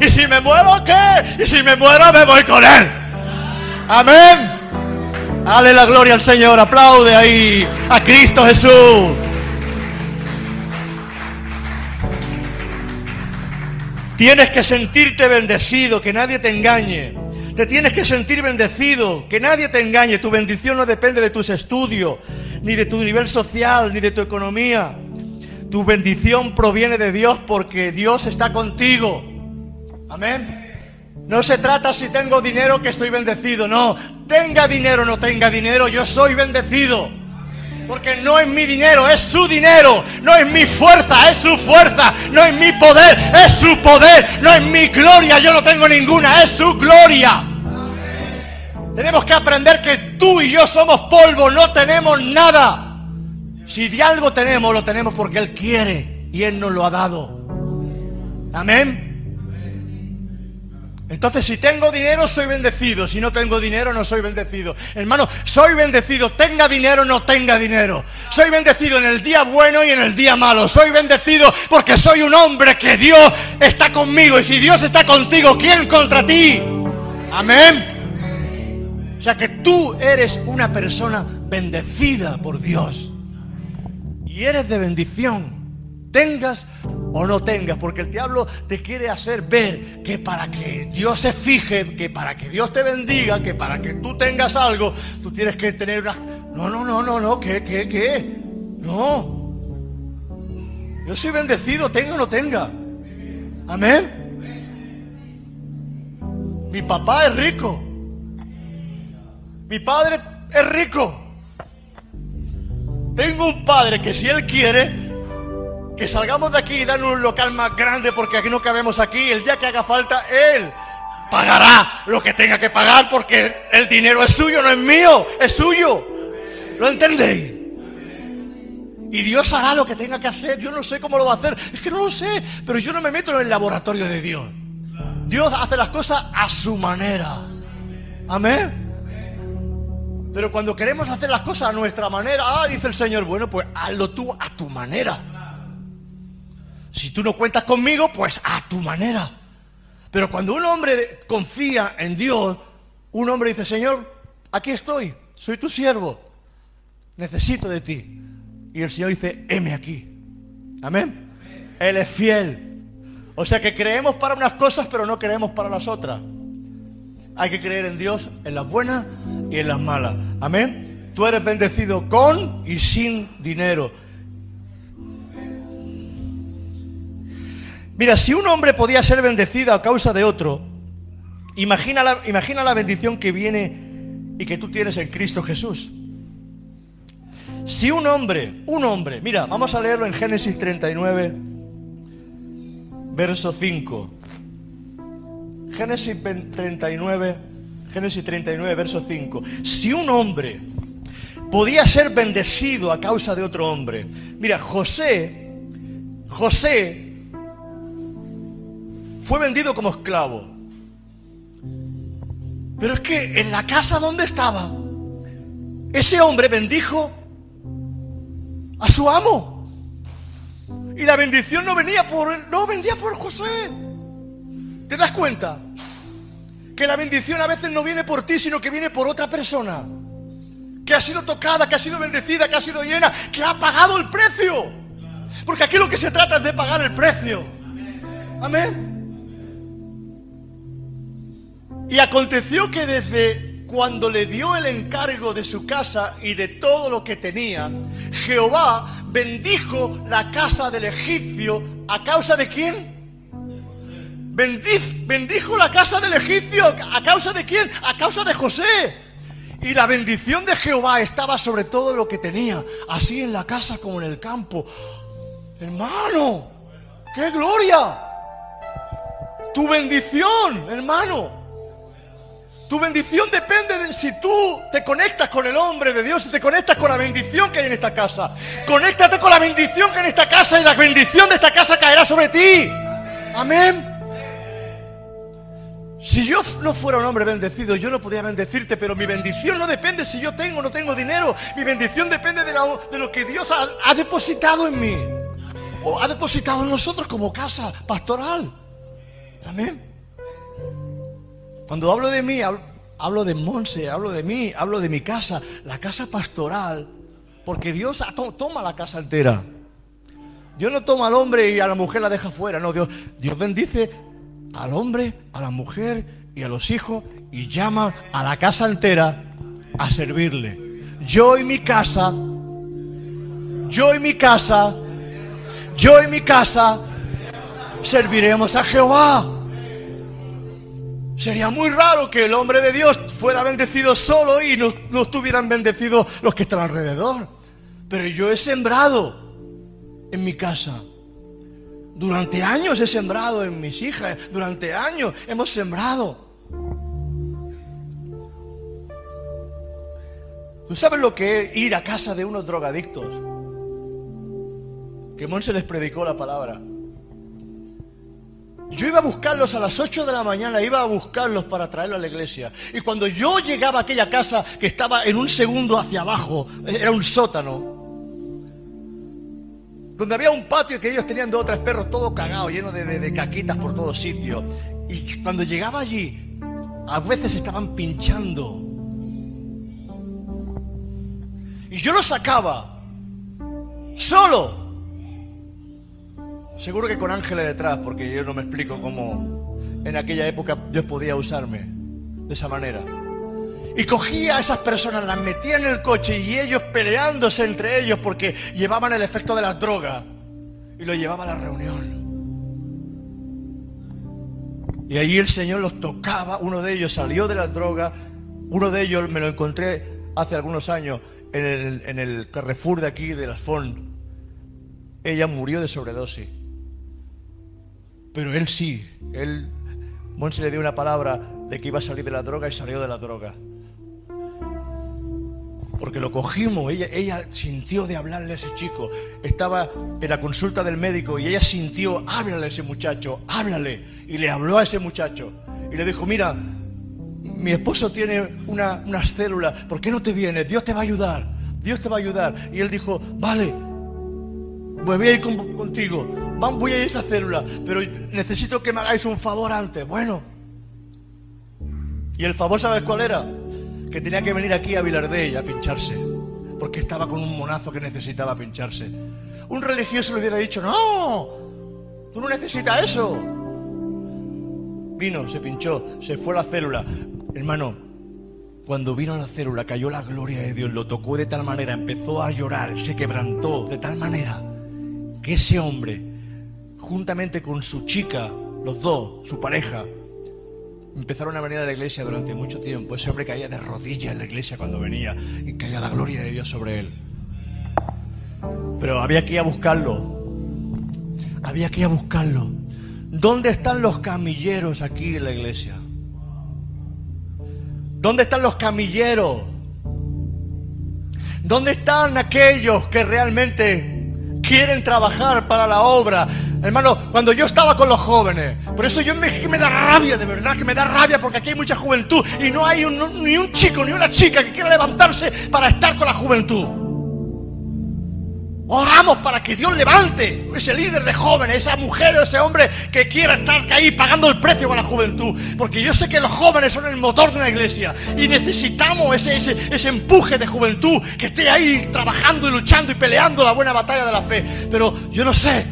¿Y si me muero qué? ¿Y si me muero me voy con él? Amén. Dale la gloria al Señor, aplaude ahí a Cristo Jesús. Tienes que sentirte bendecido, que nadie te engañe. Te tienes que sentir bendecido, que nadie te engañe. Tu bendición no depende de tus estudios, ni de tu nivel social, ni de tu economía. Tu bendición proviene de Dios porque Dios está contigo. Amén. No se trata si tengo dinero que estoy bendecido, no. Tenga dinero o no tenga dinero, yo soy bendecido. Porque no es mi dinero, es su dinero. No es mi fuerza, es su fuerza. No es mi poder, es su poder. No es mi gloria, yo no tengo ninguna, es su gloria. Tenemos que aprender que tú y yo somos polvo, no tenemos nada. Si de algo tenemos, lo tenemos porque Él quiere y Él nos lo ha dado. Amén. Entonces, si tengo dinero, soy bendecido. Si no tengo dinero, no soy bendecido. Hermano, soy bendecido. Tenga dinero, no tenga dinero. Soy bendecido en el día bueno y en el día malo. Soy bendecido porque soy un hombre que Dios está conmigo. Y si Dios está contigo, ¿quién contra ti? Amén. O sea que tú eres una persona bendecida por Dios. Y eres de bendición. Tengas o no tengas, porque el diablo te quiere hacer ver que para que Dios se fije, que para que Dios te bendiga, que para que tú tengas algo, tú tienes que tener una... No, no, no, no, no, ¿qué, qué, qué? No. Yo soy bendecido, tenga o no tenga. Amén. Mi papá es rico. Mi padre es rico. Tengo un padre que si él quiere, que salgamos de aquí y darnos un local más grande porque aquí no cabemos aquí. El día que haga falta, Él pagará lo que tenga que pagar porque el dinero es suyo, no es mío, es suyo. ¿Lo entendéis? Y Dios hará lo que tenga que hacer. Yo no sé cómo lo va a hacer. Es que no lo sé. Pero yo no me meto en el laboratorio de Dios. Dios hace las cosas a su manera. Amén. Pero cuando queremos hacer las cosas a nuestra manera, ah, dice el Señor, bueno, pues hazlo tú a tu manera. Si tú no cuentas conmigo, pues a tu manera. Pero cuando un hombre confía en Dios, un hombre dice, Señor, aquí estoy, soy tu siervo, necesito de ti. Y el Señor dice, heme aquí. Amén. Él es fiel. O sea que creemos para unas cosas, pero no creemos para las otras. Hay que creer en Dios en las buenas y en las malas. Amén. Tú eres bendecido con y sin dinero. Mira, si un hombre podía ser bendecido a causa de otro, imagina la, imagina la bendición que viene y que tú tienes en Cristo Jesús. Si un hombre, un hombre, mira, vamos a leerlo en Génesis 39, verso 5. Génesis 39, Génesis 39, verso 5. Si un hombre podía ser bendecido a causa de otro hombre, mira, José, José fue vendido como esclavo. Pero es que en la casa donde estaba, ese hombre bendijo a su amo. Y la bendición no venía por él, no vendía por José. ¿Te das cuenta? Que la bendición a veces no viene por ti, sino que viene por otra persona. Que ha sido tocada, que ha sido bendecida, que ha sido llena, que ha pagado el precio. Porque aquí lo que se trata es de pagar el precio. Amén. Y aconteció que desde cuando le dio el encargo de su casa y de todo lo que tenía, Jehová bendijo la casa del egipcio a causa de quién? Bendijo la casa del egipcio a causa de quién? A causa de José. Y la bendición de Jehová estaba sobre todo lo que tenía, así en la casa como en el campo. Hermano, qué gloria. Tu bendición, hermano. Tu bendición depende de si tú te conectas con el hombre de Dios y te conectas con la bendición que hay en esta casa. Conéctate con la bendición que hay en esta casa y la bendición de esta casa caerá sobre ti. Amén. Si yo no fuera un hombre bendecido, yo no podía bendecirte, pero mi bendición no depende si yo tengo o no tengo dinero. Mi bendición depende de, lo que Dios ha, ha depositado en mí. O ha depositado en nosotros como casa pastoral. Amén. Cuando hablo de mí, hablo, de Monse, hablo de mí, hablo de mi casa, la casa pastoral, porque Dios toma la casa entera. Dios no toma al hombre y a la mujer la deja fuera, no, Dios, Dios bendice al hombre, a la mujer y a los hijos y llama a la casa entera a servirle. Yo y mi casa, yo y mi casa, yo y mi casa serviremos a Jehová. Sería muy raro que el hombre de Dios fuera bendecido solo y no, estuvieran bendecidos los que están alrededor. Pero yo he sembrado en mi casa. Durante años he sembrado en mis hijas. Durante años hemos sembrado. ¿Tú sabes lo que es ir a casa de unos drogadictos? Que Monse les predicó la palabra. Yo iba a buscarlos a las 8 de la mañana, iba a buscarlos para traerlos a la iglesia. Y cuando yo llegaba a aquella casa que estaba en un segundo hacia abajo, era un sótano, donde había un patio que ellos tenían dos o tres perros todo cagado, lleno de, de, de caquitas por todos sitios. Y cuando llegaba allí, a veces estaban pinchando. Y yo los sacaba, solo, Seguro que con ángeles detrás, porque yo no me explico cómo en aquella época Dios podía usarme de esa manera. Y cogía a esas personas, las metía en el coche y ellos peleándose entre ellos porque llevaban el efecto de las drogas. Y lo llevaba a la reunión. Y allí el Señor los tocaba, uno de ellos salió de las drogas, uno de ellos me lo encontré hace algunos años en el, Carrefour de aquí, de las Fond. Ella murió de sobredosis. Pero él sí, él, Monse le dio una palabra de que iba a salir de la droga y salió de la droga. Porque lo cogimos, ella, sintió de hablarle a ese chico. Estaba en la consulta del médico y ella sintió, háblale a ese muchacho, háblale. Y le habló a ese muchacho. Y le dijo, mira, mi esposo tiene una, unas células, ¿por qué no te vienes? Dios te va a ayudar, Dios te va a ayudar. Y él dijo, vale, pues voy a ir con, contigo, voy a ir a esa célula, pero necesito que me hagáis un favor antes. Bueno. Y el favor, ¿sabes cuál era? Que tenía que venir aquí a Vilardell a pincharse, porque estaba con un monazo que necesitaba pincharse. Un religioso le hubiera dicho, no, tú no necesitas eso. Vino, se pinchó, se fue a la célula. Hermano, cuando vino a la célula cayó la gloria de Dios, lo tocó de tal manera, empezó a llorar, se quebrantó de tal manera que ese hombre, juntamente con su chica, los dos, su pareja, empezaron a venir a la iglesia durante mucho tiempo. Ese hombre caía de rodillas en la iglesia cuando venía y caía la gloria de Dios sobre él. Pero había que ir a buscarlo. Había que ir a buscarlo. ¿Dónde están los camilleros aquí en la iglesia? ¿Dónde están los camilleros? ¿Dónde están aquellos que realmente quieren trabajar para la obra? Hermano, cuando yo estaba con los jóvenes, por eso yo me, me da rabia, de verdad que me da rabia, porque aquí hay mucha juventud y no hay ni un chico ni una chica que quiera levantarse para estar con la juventud. Oramos para que Dios levante ese líder de jóvenes, esa mujer o ese hombre que quiera estar ahí pagando el precio con la juventud. Porque yo sé que los jóvenes son el motor de una iglesia y necesitamos ese, ese, ese empuje de juventud que esté ahí trabajando y luchando y peleando la buena batalla de la fe. Pero yo no sé,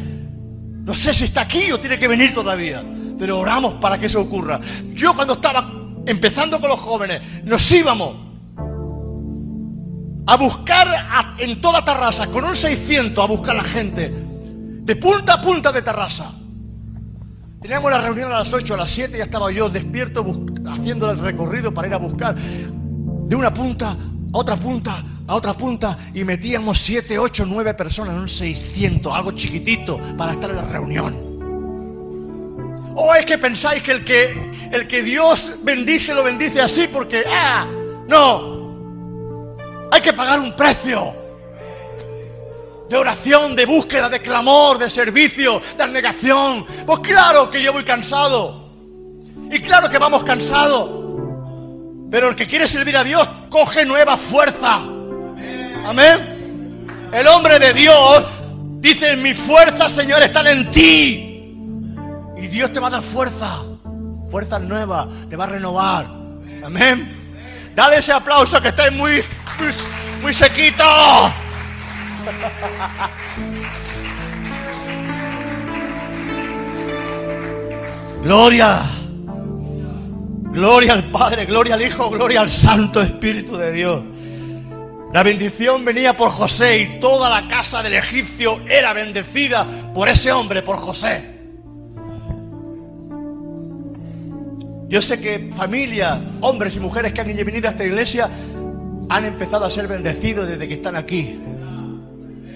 no sé si está aquí o tiene que venir todavía. Pero oramos para que eso ocurra. Yo cuando estaba empezando con los jóvenes, nos íbamos a buscar en toda Tarrasa, con un 600 a buscar a la gente, de punta a punta de Tarrasa. Teníamos la reunión a las 8, a las 7 ya estaba yo despierto haciendo el recorrido para ir a buscar de una punta a otra punta a otra punta y metíamos 7, 8, 9 personas en un 600, algo chiquitito para estar en la reunión. ¿O es que pensáis que el que, el que Dios bendice lo bendice así porque, ah, no, hay que pagar un precio de oración, de búsqueda, de clamor, de servicio, de abnegación. Pues claro que yo voy cansado. Y claro que vamos cansados. Pero el que quiere servir a Dios coge nueva fuerza. Amén. El hombre de Dios dice, mi fuerza, Señor, están en ti. Y Dios te va a dar fuerza. Fuerzas nuevas, te va a renovar. Amén. Dale ese aplauso que estáis muy, muy, muy sequito. Gloria. Gloria al Padre, gloria al Hijo, gloria al Santo Espíritu de Dios. La bendición venía por José y toda la casa del egipcio era bendecida por ese hombre, por José. Yo sé que familias, hombres y mujeres que han venido a esta iglesia han empezado a ser bendecidos desde que están aquí.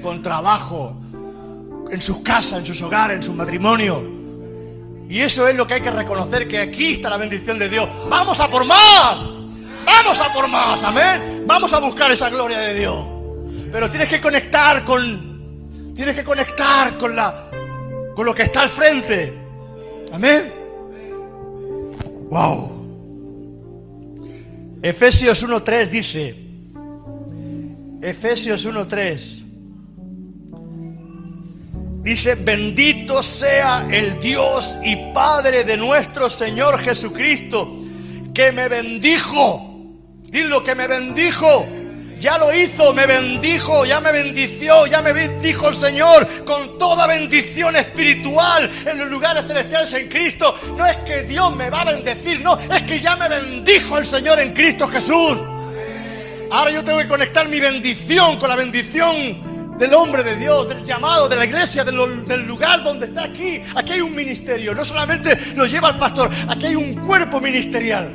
con trabajo, en sus casas, en sus hogares, en su matrimonio. Y eso es lo que hay que reconocer, que aquí está la bendición de Dios. Vamos a por más. Vamos a por más, amén. Vamos a buscar esa gloria de Dios. Pero tienes que conectar con tienes que conectar con la con lo que está al frente. Amén. Wow. Efesios 1:3 dice Efesios 1:3 Dice, bendito sea el Dios y Padre de nuestro Señor Jesucristo, que me bendijo. Dilo que me bendijo. Ya lo hizo, me bendijo, ya me bendició, ya me bendijo el Señor con toda bendición espiritual en los lugares celestiales en Cristo. No es que Dios me va a bendecir, no, es que ya me bendijo el Señor en Cristo Jesús. Ahora yo tengo que conectar mi bendición con la bendición del hombre de Dios, del llamado, de la iglesia, del, lugar donde está aquí. Aquí hay un ministerio, no solamente lo lleva el pastor, aquí hay un cuerpo ministerial.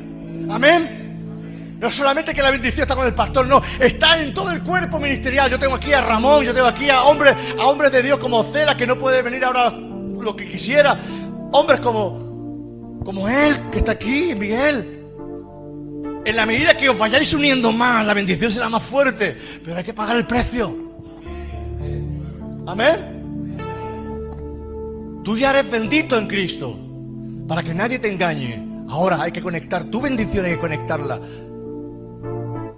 Amén. No solamente que la bendición está con el pastor, no, está en todo el cuerpo ministerial. Yo tengo aquí a Ramón, yo tengo aquí a hombres, a hombres de Dios como Cela, que no puede venir ahora lo que quisiera. Hombres como, como él, que está aquí, Miguel. En la medida que os vayáis uniendo más, la bendición será más fuerte, pero hay que pagar el precio. Amén. Tú ya eres bendito en Cristo, para que nadie te engañe. Ahora hay que conectar tu bendición, hay que conectarla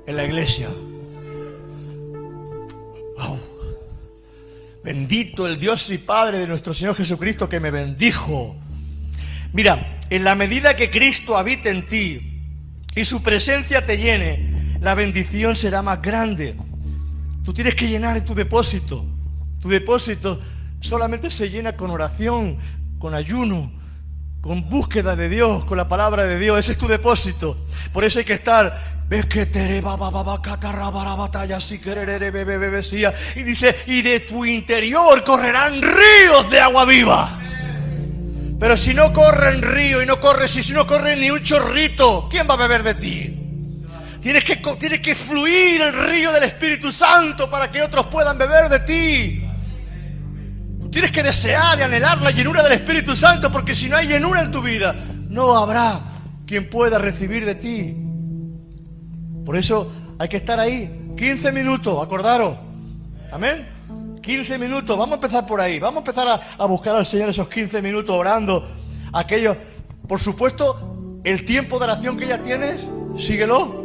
en la iglesia. Wow. Bendito el Dios y Padre de nuestro Señor Jesucristo que me bendijo. Mira, en la medida que Cristo habite en ti y su presencia te llene, la bendición será más grande. Tú tienes que llenar tu depósito. Tu depósito solamente se llena con oración, con ayuno, con búsqueda de Dios, con la palabra de Dios. Ese es tu depósito. Por eso hay que estar. Ves que catarrabara batalla si bebesía. Y dice, y de tu interior correrán ríos de agua viva. Pero si no corren río y no corre, si, no corre ni un chorrito, ¿quién va a beber de ti? Tienes que, que fluir el río del Espíritu Santo para que otros puedan beber de ti. Tienes que desear y anhelar la llenura del Espíritu Santo, porque si no hay llenura en tu vida, no habrá quien pueda recibir de ti. Por eso hay que estar ahí. 15 minutos, acordaros. Amén. 15 minutos, vamos a empezar por ahí. Vamos a empezar a, buscar al Señor esos 15 minutos orando. Aquellos, por supuesto, el tiempo de oración que ya tienes, síguelo.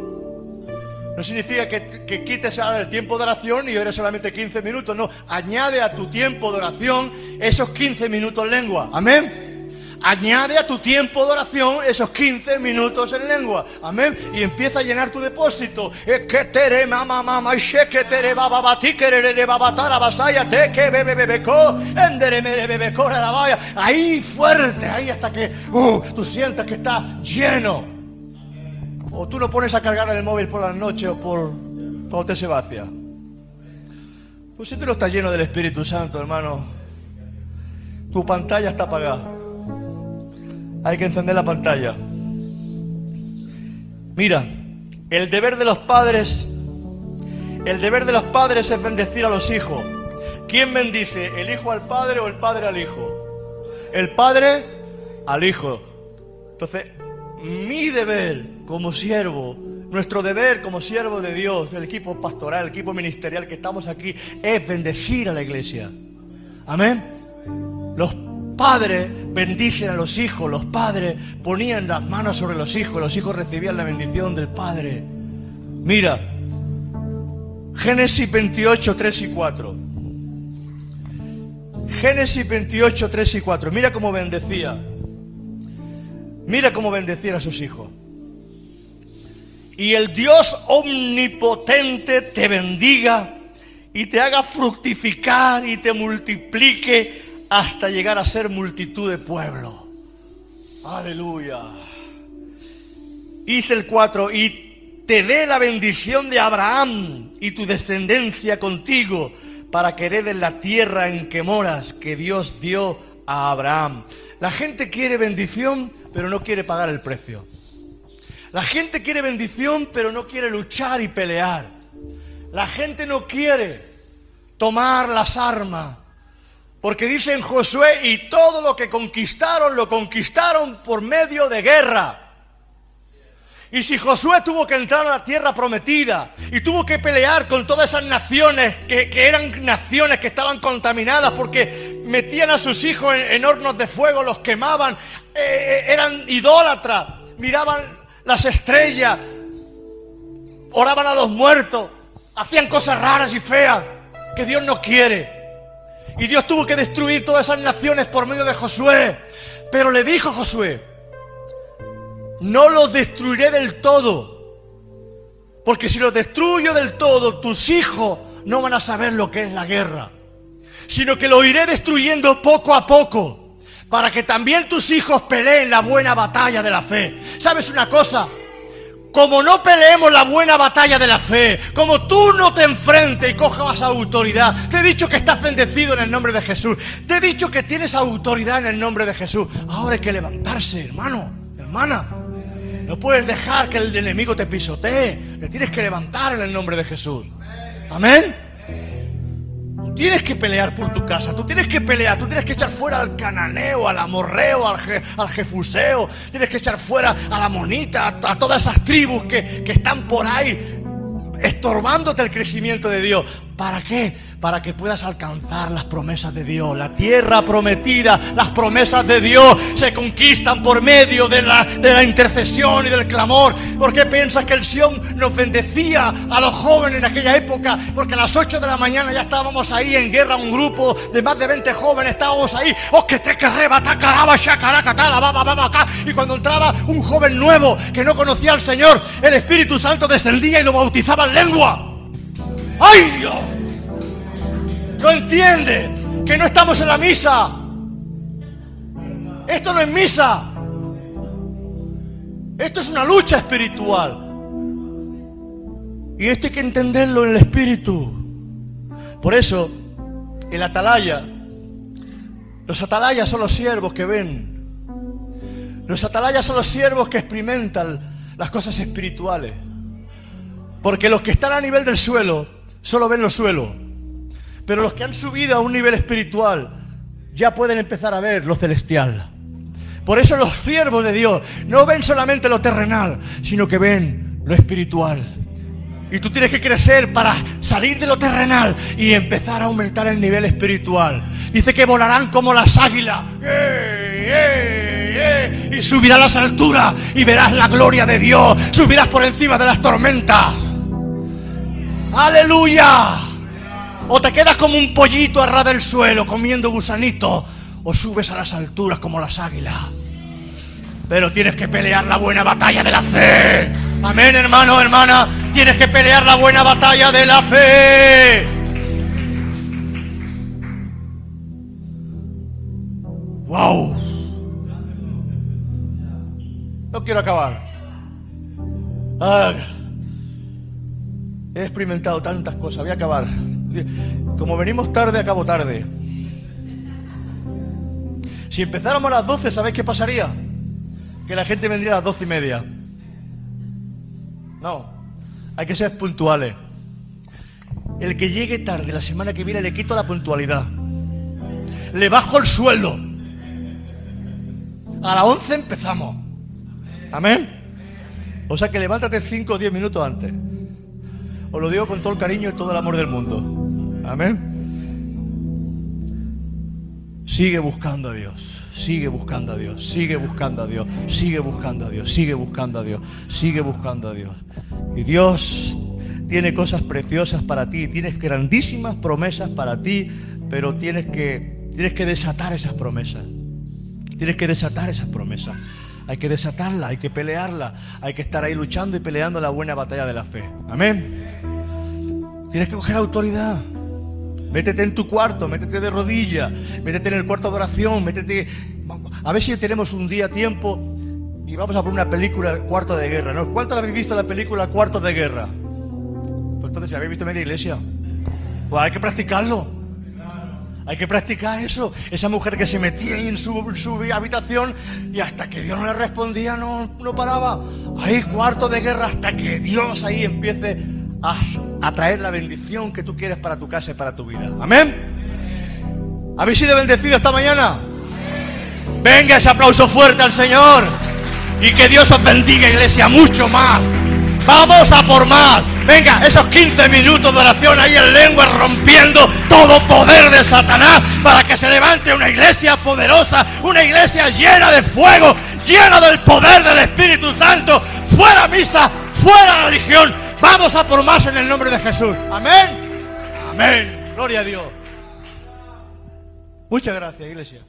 No significa que, quites el tiempo de oración y ores solamente 15 minutos. No, añade a tu tiempo de oración esos 15 minutos en lengua. Amén. Añade a tu tiempo de oración esos 15 minutos en lengua. Amén. Y empieza a llenar tu depósito. Que que. Ahí fuerte, ahí hasta que uh, tú sientas que está lleno. O tú lo pones a cargar en el móvil por la noche o por cuando te se vacía. Pues si tú no estás lleno del Espíritu Santo, hermano, tu pantalla está apagada. Hay que encender la pantalla. Mira, el deber de los padres, el deber de los padres es bendecir a los hijos. ¿Quién bendice? ¿El hijo al padre o el padre al hijo? El padre al hijo. Entonces, mi deber como siervo, nuestro deber como siervo de Dios, el equipo pastoral, el equipo ministerial que estamos aquí, es bendecir a la iglesia. Amén. Los padres bendicen a los hijos, los padres ponían las manos sobre los hijos, los hijos recibían la bendición del padre. Mira, Génesis 28, 3 y 4. Génesis 28, 3 y 4. Mira cómo bendecía. Mira cómo bendecía a sus hijos. Y el Dios omnipotente te bendiga y te haga fructificar y te multiplique hasta llegar a ser multitud de pueblo. Aleluya. Dice el 4, y te dé la bendición de Abraham y tu descendencia contigo para que heredes la tierra en que moras que Dios dio a Abraham. La gente quiere bendición, pero no quiere pagar el precio. La gente quiere bendición, pero no quiere luchar y pelear. La gente no quiere tomar las armas. Porque dicen Josué, y todo lo que conquistaron, lo conquistaron por medio de guerra. Y si Josué tuvo que entrar a la tierra prometida y tuvo que pelear con todas esas naciones que, eran naciones que estaban contaminadas porque metían a sus hijos en, hornos de fuego, los quemaban, eh, eran idólatras, miraban las estrellas, oraban a los muertos, hacían cosas raras y feas que Dios no quiere. Y Dios tuvo que destruir todas esas naciones por medio de Josué. Pero le dijo Josué, no los destruiré del todo. Porque si los destruyo del todo, tus hijos no van a saber lo que es la guerra. Sino que lo iré destruyendo poco a poco. Para que también tus hijos peleen la buena batalla de la fe. ¿Sabes una cosa? Como no peleemos la buena batalla de la fe, como tú no te enfrentes y cojas autoridad, te he dicho que estás bendecido en el nombre de Jesús, te he dicho que tienes autoridad en el nombre de Jesús. Ahora hay que levantarse, hermano, hermana. No puedes dejar que el enemigo te pisotee, te tienes que levantar en el nombre de Jesús. Amén. Tú tienes que pelear por tu casa, tú tienes que pelear, tú tienes que echar fuera al cananeo, al amorreo, al, je- al jefuseo, tienes que echar fuera a la monita, a, a todas esas tribus que, que están por ahí estorbándote el crecimiento de Dios. ¿Para qué? Para que puedas alcanzar las promesas de Dios, la tierra prometida, las promesas de Dios se conquistan por medio de la, de la intercesión y del clamor. ¿Por qué piensas que el Sion nos bendecía a los jóvenes en aquella época? Porque a las 8 de la mañana ya estábamos ahí en guerra, un grupo de más de 20 jóvenes, estábamos ahí, oh que te querreba, tacaraba, shakaraca, tala, ba, ba, ba, ba, acá. Y cuando entraba un joven nuevo que no conocía al Señor, el Espíritu Santo descendía y lo bautizaba en lengua. ¡Ay Dios! No entiende que no estamos en la misa. Esto no es misa. Esto es una lucha espiritual. Y esto hay que entenderlo en el espíritu. Por eso, el atalaya, los atalayas son los siervos que ven. Los atalayas son los siervos que experimentan las cosas espirituales. Porque los que están a nivel del suelo solo ven los suelos. Pero los que han subido a un nivel espiritual ya pueden empezar a ver lo celestial. Por eso los siervos de Dios no ven solamente lo terrenal, sino que ven lo espiritual. Y tú tienes que crecer para salir de lo terrenal y empezar a aumentar el nivel espiritual. Dice que volarán como las águilas. ¡Eh, eh, eh! Y subirás a las alturas y verás la gloria de Dios. Subirás por encima de las tormentas. ¡Aleluya! O te quedas como un pollito a ras del suelo comiendo gusanito. O subes a las alturas como las águilas. Pero tienes que pelear la buena batalla de la fe. Amén, hermano, hermana. Tienes que pelear la buena batalla de la fe. ¡Wow! No quiero acabar. Ah, he experimentado tantas cosas. Voy a acabar. Como venimos tarde, acabo tarde. Si empezáramos a las 12, ¿sabéis qué pasaría? Que la gente vendría a las doce y media. No, hay que ser puntuales. El que llegue tarde la semana que viene le quito la puntualidad. Le bajo el sueldo. A las 11 empezamos. Amén. O sea que levántate 5 o 10 minutos antes. Os lo digo con todo el cariño y todo el amor del mundo. Amén. Sigue buscando a Dios. Sigue buscando a Dios, sigue buscando a Dios, sigue buscando a Dios, sigue buscando a Dios, sigue buscando a Dios. Y Dios tiene cosas preciosas para ti, tienes grandísimas promesas para ti, pero tienes que, tienes que desatar esas promesas. Tienes que desatar esas promesas. Hay que desatarla, hay que pelearla, hay que estar ahí luchando y peleando la buena batalla de la fe. Amén. Tienes que coger autoridad. Métete en tu cuarto, métete de rodillas, métete en el cuarto de oración, métete. A ver si tenemos un día tiempo y vamos a poner una película Cuarto de Guerra, ¿no? ¿Cuántos habéis visto la película Cuarto de Guerra? Pues entonces, ¿habéis visto media iglesia? Pues hay que practicarlo. Hay que practicar eso. Esa mujer que se metía ahí en su, habitación y hasta que Dios no le respondía no, paraba. Ahí cuarto de guerra hasta que Dios ahí empiece a a traer la bendición que tú quieres para tu casa y para tu vida. Amén. ¿Habéis sido bendecidos esta mañana? Venga ese aplauso fuerte al Señor. Y que Dios os bendiga, iglesia, mucho más. Vamos a por más. Venga, esos 15 minutos de oración ahí en lengua rompiendo todo poder de Satanás para que se levante una iglesia poderosa, una iglesia llena de fuego, llena del poder del Espíritu Santo. Fuera misa, fuera religión. Vamos a por más en el nombre de Jesús. Amén. Amén. Gloria a Dios. Muchas gracias, iglesia.